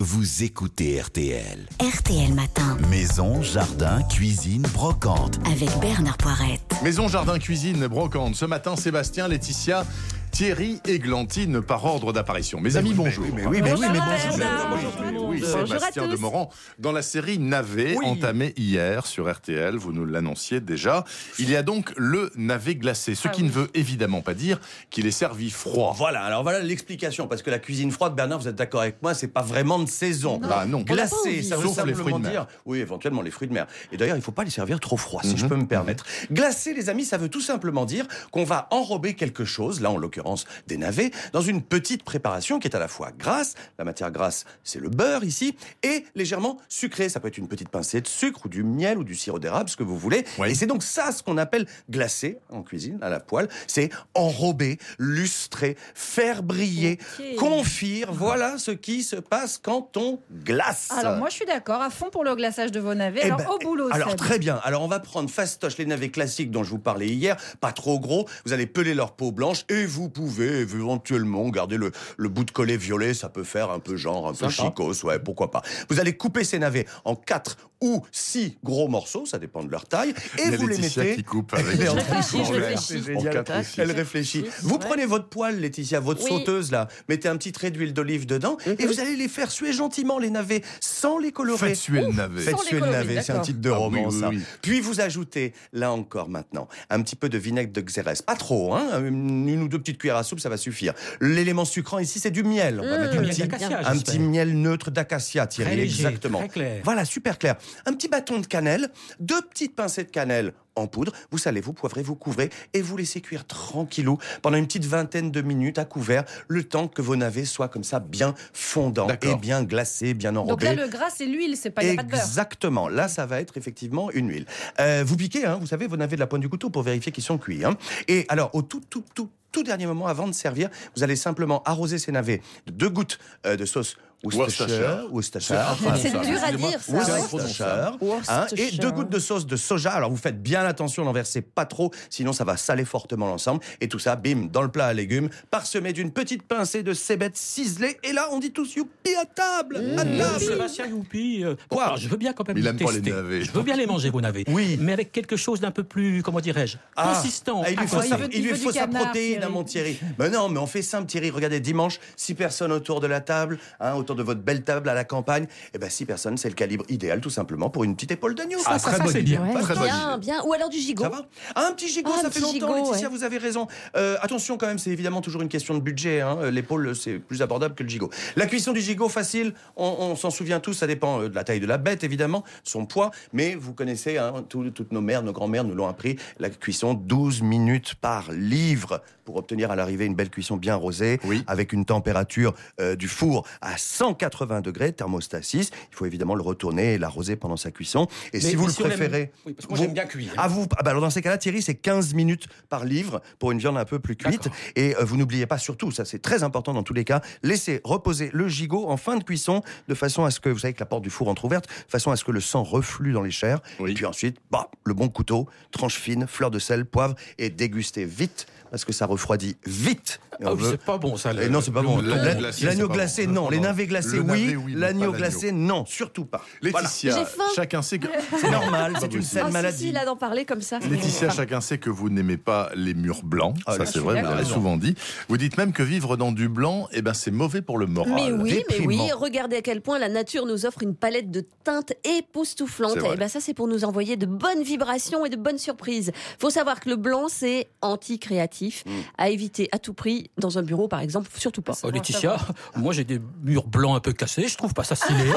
vous écoutez RTL. RTL Matin, Maison, jardin, cuisine, brocante. avec Bernard Poirette. Maison, jardin, cuisine, brocante. Ce matin, Sébastien, Laetitia, Thierry et Glantine par ordre d'apparition. Mes amis, bonjour. Mais oui, mais oui, mais bonjour. Oui, Sébastien. Demorand. Dans la série Navet, Oui. entamée hier sur RTL, vous nous l'annonciez déjà, il y a donc le navet glacé, ce Ah qui ne veut évidemment pas dire qu'il est servi froid. Voilà, alors voilà l'explication, parce que la cuisine froide, Bernard, vous êtes d'accord avec moi, c'est pas vraiment de saison. Bah non. Glacé, ça veut simplement fruits de mer. dire, oui, éventuellement les fruits de mer. Et d'ailleurs, il faut pas les servir trop froid, si je Mhm. peux me permettre. Glacé, les amis, ça veut tout simplement dire qu'on va enrober quelque chose, là en l'occurrence des navets, dans une petite préparation qui est à la fois grasse, la matière grasse, c'est le beurre ici, et légèrement sucré. Ça peut être une petite pincée de sucre ou du miel ou du sirop d'érable, ce que vous voulez. Oui. Et c'est donc ça ce qu'on appelle glacé en cuisine, à la poêle. C'est enrober, lustrer, faire briller, Ok. confire. Voilà ce qui se passe quand on glace. Alors moi je suis d'accord, à fond pour le glaçage de vos navets. Eh Alors ben, au boulot, Alors Seb. très bien. Alors on va prendre fastoche les navets classiques dont je vous parlais hier, pas trop gros. Vous allez peler leur peau blanche et vous pouvez éventuellement garder le, le bout de collet violet. Ça peut faire un peu genre un peu chicos, ouais, pourquoi pas. Vous allez couper ces navets en quatre ou six gros morceaux, ça dépend de leur taille, et vous les Laetitia mettez. qui coupe avec Elle couper. verre. réfléchit. Génial. quatre aussi. Elle réfléchit. Vous prenez votre poêle, Laetitia, votre Oui. sauteuse là, mettez un petit trait d'huile d'olive dedans, et vous allez les faire suer gentiment les navets, sans les colorer. Faites suer le navet. Faites suer le navet, c'est un titre de Ah oui, roman, oui, ça. oui. Puis vous ajoutez, là encore maintenant, un petit peu de vinaigre de xérès. Pas trop, hein une, ou deux petites cuillères à soupe, ça va suffire. L'élément sucrant ici, c'est du miel. On va mettre un miel petit, d'acacia, un petit miel neutre d'acacia, Thierry, Très léger, exactement. très clair. Voilà, super clair. Un petit bâton de cannelle, deux petites pincées de cannelle en poudre. Vous salez, vous poivrez, vous couvrez et vous laissez cuire tranquillou pendant une petite vingtaine de minutes à couvert, le temps que vos navets soient comme ça bien fondants et bien glacés, bien Donc enrobés. là le gras c'est l'huile, c'est pas, a pas de beurre. Exactement. Là, ça va être effectivement une huile. Euh, vous piquez, hein, vous savez, vous navez de la pointe du couteau pour vérifier qu'ils sont cuits. hein. Et alors, au tout, tout, tout, tout dernier moment, avant de servir, vous allez simplement arroser ces navets de deux gouttes euh, de sauce Worcestershire, Worcestershire, C'est dur à dire, ça, Worcestershire, hein, et deux gouttes de sauce de soja. Alors, vous faites bien attention, n'en versez pas trop, sinon ça va saler fortement l'ensemble. Et tout ça, bim, dans le plat à légumes, parsemé d'une petite pincée de cébettes ciselées. Et là, on dit tous youpi à table, à Euh, table. Sébastien Youpi, euh, Quoi alors, je veux bien quand même Il les aime pas les tester. navets. Je veux bien les manger, vos navets. Oui. Mais avec quelque chose d'un peu plus, comment dirais-je, Ah. consistant. Ah, il lui faut, Ah, sa, il veut- il il lui faut sa protéine, Thierry. mon Thierry. Mais non, mais on fait simple, Thierry. Regardez, dimanche, six personnes autour de la table, hein, autour de votre belle table à la campagne. Et ben, six personnes, c'est le calibre idéal, tout simplement, pour une petite épaule d'agneau. Ah, ça, très c'est bien. Très bonne Bien, bien. Ou alors du gigot. Ça va? Ah, Un petit gigot, Ah, ça fait longtemps, gigot, Laetitia, ouais. vous avez raison. Euh, attention quand même, c'est évidemment toujours une question de budget. hein. L'épaule, c'est plus abordable que le gigot. La cuisson du gigot, facile, on, on s'en souvient tous, ça dépend euh, de la taille de la bête, évidemment, son poids, mais vous connaissez, hein, tout- toutes nos mères, nos grands-mères nous l'ont appris, la cuisson 12 minutes par livre pour obtenir à l'arrivée une belle cuisson bien rosée, Oui. avec une température euh, du four à 180 degrés, thermostat 6. Il faut évidemment le retourner et l'arroser pendant sa cuisson. Et Mais- si vous mais le si on aime- préférez... Oui, parce que moi, vous- j'aime bien cuire. Ah, vous, ah bah alors dans ces cas-là, Thierry, c'est 15 minutes par livre pour une viande un peu plus cuite. D'accord. Et euh, vous n'oubliez pas surtout, ça c'est très important dans tous les cas, laissez reposer le gigot en fin de cuisson de façon à ce que, vous savez que la porte du four entrouverte, de façon à ce que le sang reflue dans les chairs. Oui. Et puis ensuite, bah, le bon couteau, tranche fine, fleur de sel, poivre et dégustez vite parce que ça refroidit vite. Ah oui, veut- c'est pas bon ça. le- Et non, c'est pas bon. l'agneau La- glacé, non. Les navets glacés, Le oui. L'agneau glacé, non. Surtout pas. Laetitia, chacun sait que... C'est normal, c'est une saine Ah, maladie. si, là d'en parler comme ça. Laetitia, chacun sait que vous n'aimez pas les murs blancs. Ah, ça, c'est vrai, vous l'avez souvent dit. Vous dites même que vivre dans du blanc, eh ben, c'est mauvais pour le moral. Mais oui, mais oui, regardez à quel point la nature nous offre une palette de teintes époustouflantes. Et ben ça, c'est pour nous envoyer de bonnes vibrations et de bonnes surprises. Faut savoir que le blanc, c'est anti-créatif, Mm. à éviter à tout prix dans un bureau, par exemple, surtout pas. Oh, Laetitia, moi j'ai des murs blancs un peu cassés, je trouve pas ça stylé.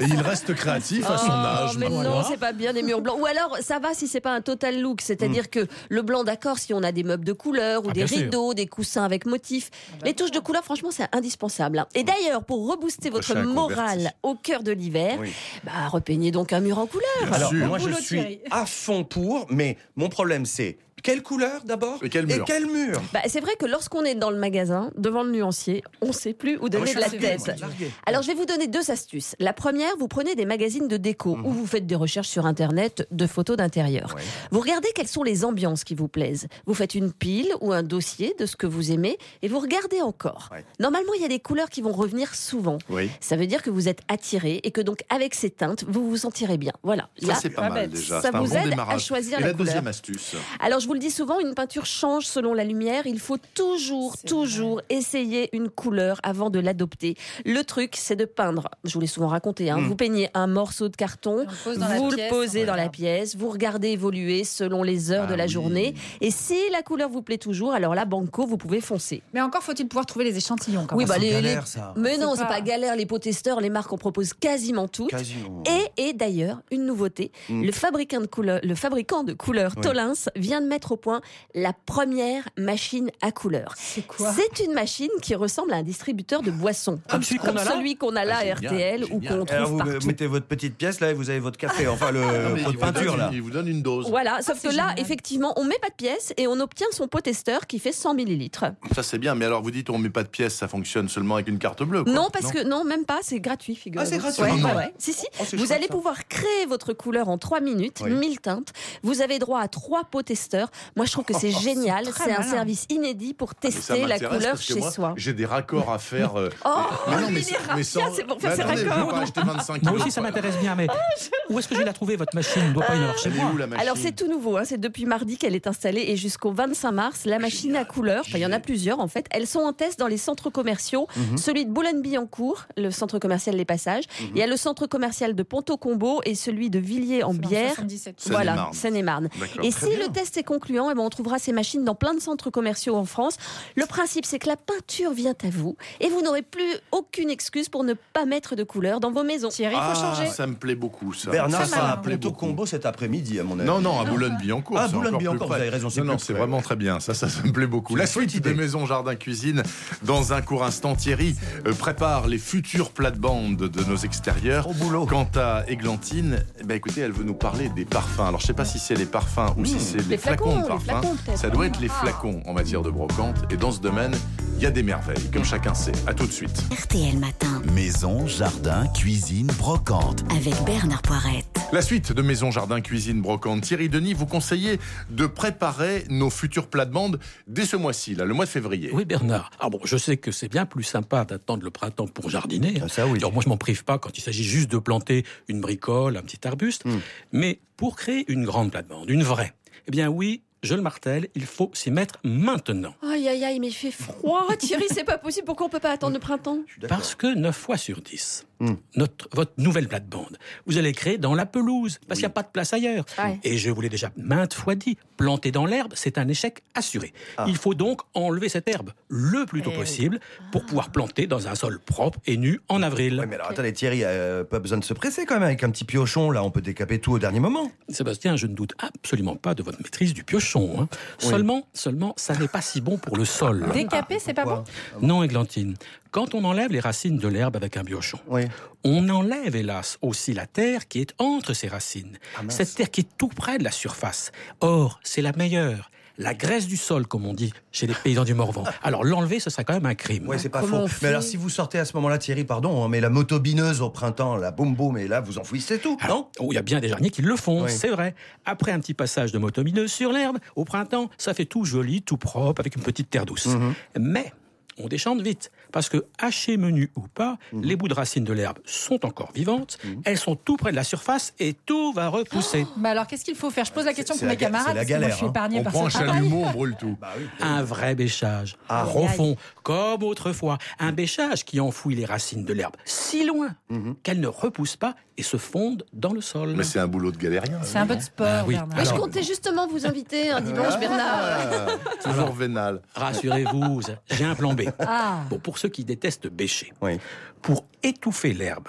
Et il reste créatif à son Oh, âge. mais maintenant. non, c'est pas bien des murs blancs. Ou alors, ça va si c'est pas un total look, c'est-à-dire Mm. que le blanc, d'accord, si on a des meubles de couleur ou Ah, des sûr. rideaux, des coussins avec motifs, les touches de couleur, franchement, c'est indispensable. hein. Et d'ailleurs, pour rebooster votre morale converti. au cœur de l'hiver, Oui. bah, repeignez donc un mur en couleur. Bien Alors, sûr. moi, je suis à fond pour, mais mon problème, c'est Quelle couleur d'abord Et quel mur quel mur Bah, c'est vrai que lorsqu'on est dans le magasin, devant le nuancier, on ne sait plus où Ah, donner je de la tête. Alors, je vais vous donner deux astuces. La première, vous prenez des magazines de déco Mhm. ou vous faites des recherches sur Internet de photos d'intérieur. Ouais. Vous regardez quelles sont les ambiances qui vous plaisent. Vous faites une pile ou un dossier de ce que vous aimez et vous regardez encore. Ouais. Normalement, il y a des couleurs qui vont revenir souvent. Oui. Ça veut dire que vous êtes attiré et que donc avec ces teintes, vous vous sentirez bien. Voilà. Ça, Là, c'est pas pas mal déjà. Ça vous bon aide à choisir Et la la couleur. deuxième astuce. alors je vous le dis souvent, une peinture change selon la lumière. Il faut toujours, toujours essayer une couleur avant de l'adopter. Le truc, c'est de peindre. Je vous l'ai souvent raconté. Hein, Mm. Vous peignez un morceau de carton, la vous le pièce, posez dans la pièce, vous regardez évoluer selon les heures Ah de la oui. journée. Et si la couleur vous plaît toujours, alors là, banco, vous pouvez foncer. Mais encore faut-il pouvoir trouver les échantillons quand Oui, même. bah, C'est les- galère, les- ça. Mais non, C'est pas- pas galère. Les pots-testeurs, les marques en proposent quasiment toutes. Quasiment. Et, et d'ailleurs, une nouveauté, Mm. le, fabricant de couleurs, le fabricant de couleurs Oui. Tolins vient de mettre au point la première machine à couleurs. C'est quoi C'est une machine qui ressemble à un distributeur de boissons, Comme celui qu'on a là celui qu'on a là Ah, RTL ou qu'on Alors trouve vous partout. mettez votre petite pièce là et vous avez votre café, enfin le pot vous peinture donne- là. Il vous donne une dose. Voilà, sauf c'est que là, génial. effectivement, on met pas de pièces et on obtient son pot-testeur qui fait 100 millilitres. Ça c'est bien, mais alors vous dites on met pas de pièces, ça fonctionne seulement avec une carte bleue. quoi. Non, parce que non, même pas, c'est gratuit, figurez-vous. Ah, c'est gratuit. Ouais, Ah, ouais. Si, si. Oh, Vous chouette, allez ça. pouvoir créer votre couleur en 3 minutes, Oui. 1000 teintes. Vous avez droit à 3 pots testeurs. Moi, je trouve que c'est génial. très C'est un service inédit pour ça tester la couleur parce que chez moi, soi. J'ai des raccords à faire. euh, Oh, mais non, mais, c'est pour faire je raccords. vais pas acheter 25 Moi aussi, ça m'intéresse bien, mais où est-ce que je vais la trouver, votre machine? Ne doit pas y avoir chez moi. Alors c'est tout nouveau, hein. c'est depuis mardi qu'elle est installée et jusqu'au 25 mars, la machine à couleur, enfin il y en a plusieurs en fait, elles sont en test dans les centres commerciaux, Mhm. celui de Boulogne-Billancourt, le centre commercial Les Passages, Mhm. il y a le centre commercial de Ponto-Combo et celui de Villiers en Bière. 77. Voilà, Seine-et-Marne. Et si bien. le test est concluant, eh ben, on trouvera ces machines dans plein de centres commerciaux en France. Le principe, c'est que la peinture vient à vous et vous n'aurez plus aucune excuse pour ne pas mettre de couleur dans vos maisons. Thierry, il faut Ah, changer. ça me plaît beaucoup ça. Bernard ça, ça plaît beaucoup. Combo cet après-midi à mon avis. Non, non, à Boulogne-Billancourt. Ah, Boulogne-Billancourt, vous avez raison, c'est Non, non, plus c'est près, vraiment très bien. Ça, ça, ça me plaît beaucoup. La suite idée. Maison Jardin Cuisine, dans un court instant, Thierry euh, prépare les futures plates-bandes de nos extérieurs. Au boulot. Quant à Églantine, ben, écoutez, elle veut nous parler des parfums. Alors, je sais pas si c'est les parfums ou si c'est les, Les flacons, peut-être. Ça doit être les Ah. flacons en matière de brocante. Et dans ce domaine, il y a des merveilles, comme chacun sait. À tout de suite. RTL Matin, Maison, jardin, cuisine, brocante. avec Bernard Poirette. La suite de Maison Jardin Cuisine Brocante. Thierry Denis, vous conseillez de préparer nos futures plates-bandes dès ce mois-ci, là, le mois de février. Oui, Bernard. Ah bon, je sais que c'est bien plus sympa d'attendre le printemps pour jardiner. Ah, ça, oui. Alors moi, je m'en prive pas quand il s'agit juste de planter une bricole, un petit arbuste. Hmm. Mais pour créer une grande plate-bande, une vraie, eh bien oui, je le martèle, il faut s'y mettre maintenant. Aïe aïe aïe, mais il fait froid. Thierry, c'est pas possible. Pourquoi on peut pas attendre le printemps? Parce que 9 fois sur 10, Hmm. notre, votre nouvelle plate-bande, vous allez créer dans la pelouse, parce qu'il n'y a pas de place ailleurs. Ouais. Et je vous l'ai déjà maintes fois dit, planter dans l'herbe, c'est un échec assuré. Ah. Il faut donc enlever cette herbe le plus tôt Eh oui. possible pour pouvoir planter dans un sol propre et nu en avril. Ouais, mais alors attendez, Thierry, euh, pas besoin de se presser quand même avec un petit piochon. Là, on peut décaper tout au dernier moment. Sébastien, je ne doute absolument pas de votre maîtrise du piochon. Hein. Seulement, seulement, ça n'est pas si bon pour le sol. Décapé, c'est pas bon? Non, Églantine. Quand on enlève les racines de l'herbe avec un biochon, Oui. on enlève, hélas, aussi la terre qui est entre ces racines. Ah. Cette terre qui est tout près de la surface. Or, c'est la meilleure. La graisse du sol, comme on dit chez les paysans du Morvan. Alors, l'enlever, ce serait quand même un crime. Ouais, c'est pas Comment faux. Mais alors, si vous sortez à ce moment-là, Thierry, pardon, hein, mais la motobineuse au printemps, la boum boum, et là, vous enfouissez tout, Alors, non? oh, Il y a bien des jardiniers qui le font, Oui. c'est vrai. Après un petit passage de motomineuse sur l'herbe, au printemps, ça fait tout joli, tout propre, avec une petite terre douce. Mhm. Mais on déchante vite, parce que haché menu ou pas, Mhm. les bouts de racines de l'herbe sont encore vivantes, elles sont tout près de la surface et tout va repousser. Bah alors, qu'est-ce qu'il faut faire? Je pose la question pour mes camarades, la parce que moi, galère, je suis hein. On par prend un ce travail. chalumeau, on brûle tout. Bah oui. Un vrai bêchage, Ah. profond, comme autrefois. Un bêchage qui enfouit les racines de l'herbe si loin Mhm. qu'elles ne repoussent pas et se fondent dans le sol. Mais c'est un boulot de galérien. C'est un peu de sport, Ah oui. Bernard. Mais je comptais justement vous inviter un dimanche, Bernard. Ah, toujours vénal. Rassurez-vous, j'ai un plan B. Ah, Bon, pour ceux qui détestent bêcher, Oui. pour étouffer l'herbe,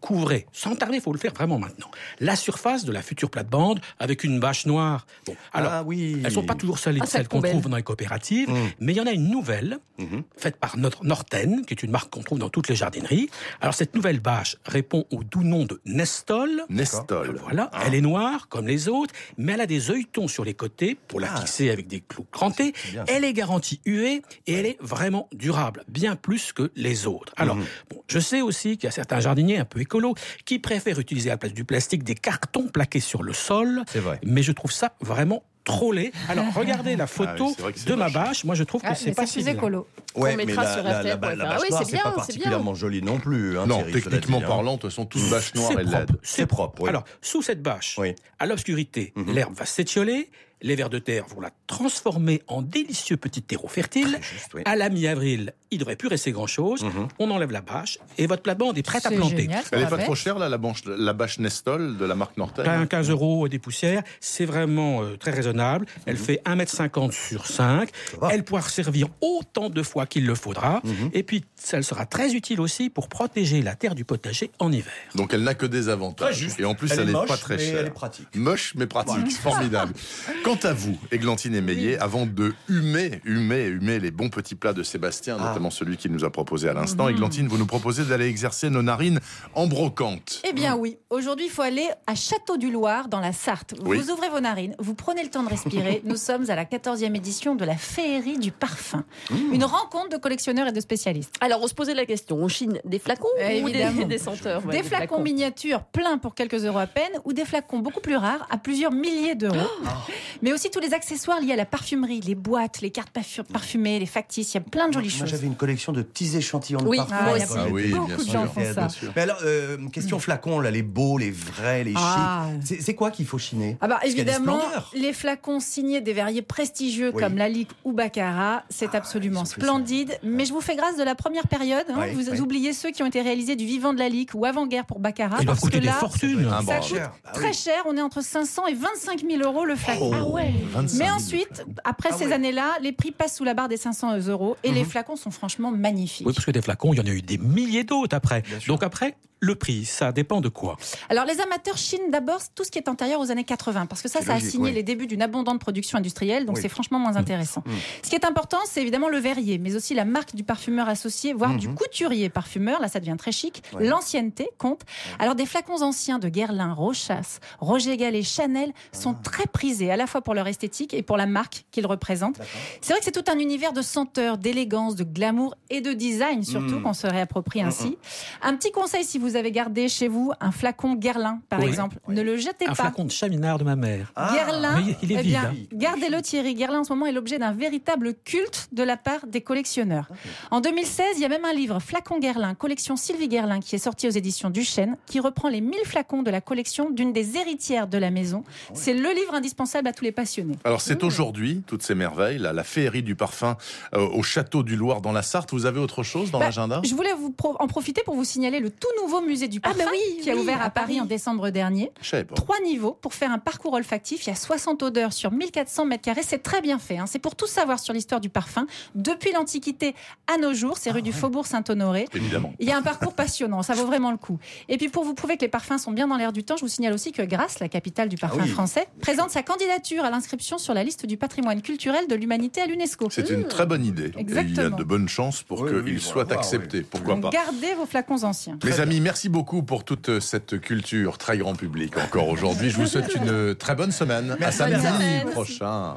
couvrez, sans tarder, il faut le faire vraiment maintenant, la surface de la future plate-bande avec une bâche noire. Bon, alors, ah oui. elles sont pas toujours solides, Ah, celles qu'on trouve dans les coopératives, Mm. mais il y en a une nouvelle, Mhm. faite par notre Norten, qui est une marque qu'on trouve dans toutes les jardineries. Alors, cette nouvelle bâche répond au doux nom de Nestol. Nestol. Voilà, elle est noire comme les autres, mais elle a des œilletons sur les côtés pour la Ah. fixer avec des clous crantés. Elle est garantie UV et elle est vraiment durable, bien plus que les autres. Alors, Mhm. bon, je sais aussi qu'il y a certains jardiniers un peu écolos qui préfèrent utiliser à la place du plastique des cartons plaqués sur le sol, C'est vrai. mais je trouve ça vraiment trop laid. Alors, regardez la photo Ah oui, de ma bâche. Moi, je trouve que Ah, c'est pas c'est si écolo. Ouais, mettra mais la, sur la, la, la faire. bâche Ah oui, noire, c'est c'est bien, pas particulièrement joli non plus. hein, Non, Thierry, techniquement dit, hein. parlant, de toute façon, toutes bâches noires C'est et propre, LED. C'est propre, oui. Alors, sous cette bâche, Oui. à l'obscurité, Mhm. l'herbe va s'étioler, les vers de terre vont la transformer en délicieux petits terreaux fertiles. Très juste, oui. À la mi-avril, il devrait plus rester grand-chose. Mhm. On enlève la bâche et votre plate-bande est prête à C'est planter. génial, Elle est va pas trop chère, là, la, bâche Nestol de la marque un 15 euros des poussières, c'est vraiment euh, très raisonnable. Elle fait 1m50 sur 5. va. Elle pourra servir autant de fois qu'il le faudra. Mhm. Et puis, elle sera très utile aussi pour protéger la terre du potager en hiver. Donc elle n'a que des avantages. Très juste. Et en plus, Elle elle est n'est pas très chère. elle est pratique. Moche mais pratique, formidable. Quant à vous, Églantine et Meillet, avant de humer, humer, humer les bons petits plats de Sébastien, Ah. notamment celui qu'il nous a proposé à l'instant, Mhm. Églantine, vous nous proposez d'aller exercer nos narines en brocante. Eh bien oui, aujourd'hui il faut aller à Château du Loir dans la Sarthe. Oui. Vous ouvrez vos narines, vous prenez le temps de respirer. Nous sommes à la 14e édition de la Féerie du parfum. Une rencontre de collectionneurs et de spécialistes. Alors, on se posait la question, on chine des flacons ou des, des senteurs ouais, des flacons miniatures pleins pour quelques euros à peine ou des flacons beaucoup plus rares à plusieurs milliers d'euros. Mais aussi tous les accessoires liés à la parfumerie, les boîtes, les cartes parfu- parfumées, les factices, il y a plein de jolies Moi, choses. j'avais une collection de petits échantillons de Oui, parfums. moi l'école. Ah oui, beaucoup bien de sûr. gens font ça. Mais alors, euh, question flacon, là, les beaux, les vrais, les Ah. chics. C'est- quoi qu'il faut chiner? Ah bah Parce évidemment, les flacons signés des verriers prestigieux Oui. comme Lalique ou Baccarat, c'est Ah, absolument splendide. Mais je vous fais grâce de la première période. hein. Oui, vous oui. oubliez ceux qui ont été réalisés du vivant de Lalique ou avant-guerre pour Baccarat. Ils doivent parce coûter que des là, fortunes. Ah, ça bon. coûte Bah très cher. On est entre 500 et 25 000 euros le flacon. Ah ouais 25 Mais 000. ensuite, après Ah ces ouais. années-là, les prix passent sous la barre des 500 euros et les Mhm. flacons sont franchement magnifiques. Oui, parce que des flacons, il y en a eu des milliers d'autres après. Bien sûr. Donc après, le prix, ça dépend de quoi Alors les amateurs chinent d'abord tout ce qui est antérieur aux années 80 parce que ça, ça a signé oui. les débuts d'une abondante production industrielle, donc Oui. c'est franchement moins intéressant. Mm. Ce qui est important, c'est évidemment le verrier, mais aussi la marque du parfumeur associé, voire du Mhm. couturier parfumeur. Là, ça devient très chic. Ouais. L'ancienneté compte. Alors des flacons anciens de Guerlain, Rochas, Roger Gallet, Chanel sont Ah. très prisés à la fois pour leur esthétique et pour la marque qu'ils représentent. C'est vrai que c'est tout un univers de senteurs, d'élégance, de glamour et de design surtout Mm. qu'on se réapproprie Mm, ainsi. Un petit conseil si vous avez gardé chez vous un flacon Guerlain, par Oui. exemple, ne le jetez Un pas. flacon de chaminard de ma mère. Ah. Guerlain, Mais il est eh vide, bien, hein. gardez-le Thierry. Guerlain en ce moment est l'objet d'un véritable culte de la part des collectionneurs. En 2016, il y a même un livre, Flacon Guerlain, collection Sylvie Guerlain, qui est sorti aux éditions Duchesne, qui reprend les 1000 flacons de la collection d'une des héritières de la maison. C'est le livre indispensable à tous les passionnés. Alors c'est aujourd'hui, toutes ces merveilles, là, la féerie du parfum euh, au château du Loir dans la Sarthe. Vous avez autre chose dans Bah, l'agenda? Je voulais vous pro- en profiter pour vous signaler le tout nouveau musée du Ah, parfum bah oui, qui a oui, ouvert à, à Paris, Paris. en décembre dernier. Je savais pas. Trois niveaux pour faire un parcours olfactif. Il y a 60 odeurs sur 1400 mètres carrés. C'est très bien fait. hein. C'est pour tout savoir sur l'histoire du parfum depuis l'Antiquité à nos jours. C'est rue du Faubourg Saint-Honoré. Évidemment. Il y a un parcours passionnant, ça vaut vraiment le coup. Et puis pour vous prouver que les parfums sont bien dans l'air du temps, je vous signale aussi que Grasse, la capitale du parfum Ah oui. français, présente sa candidature à l'inscription sur la liste du patrimoine culturel de l'humanité à l'UNESCO. C'est une très bonne idée. Et il y a de bonnes chances pour Oui, qu'il oui, soit voilà, accepté. Pourquoi Donc pas gardez vos flacons anciens. Mes amis, merci beaucoup pour toute cette culture très grand public encore aujourd'hui. Je vous souhaite une très bonne semaine. Merci, à samedi prochain.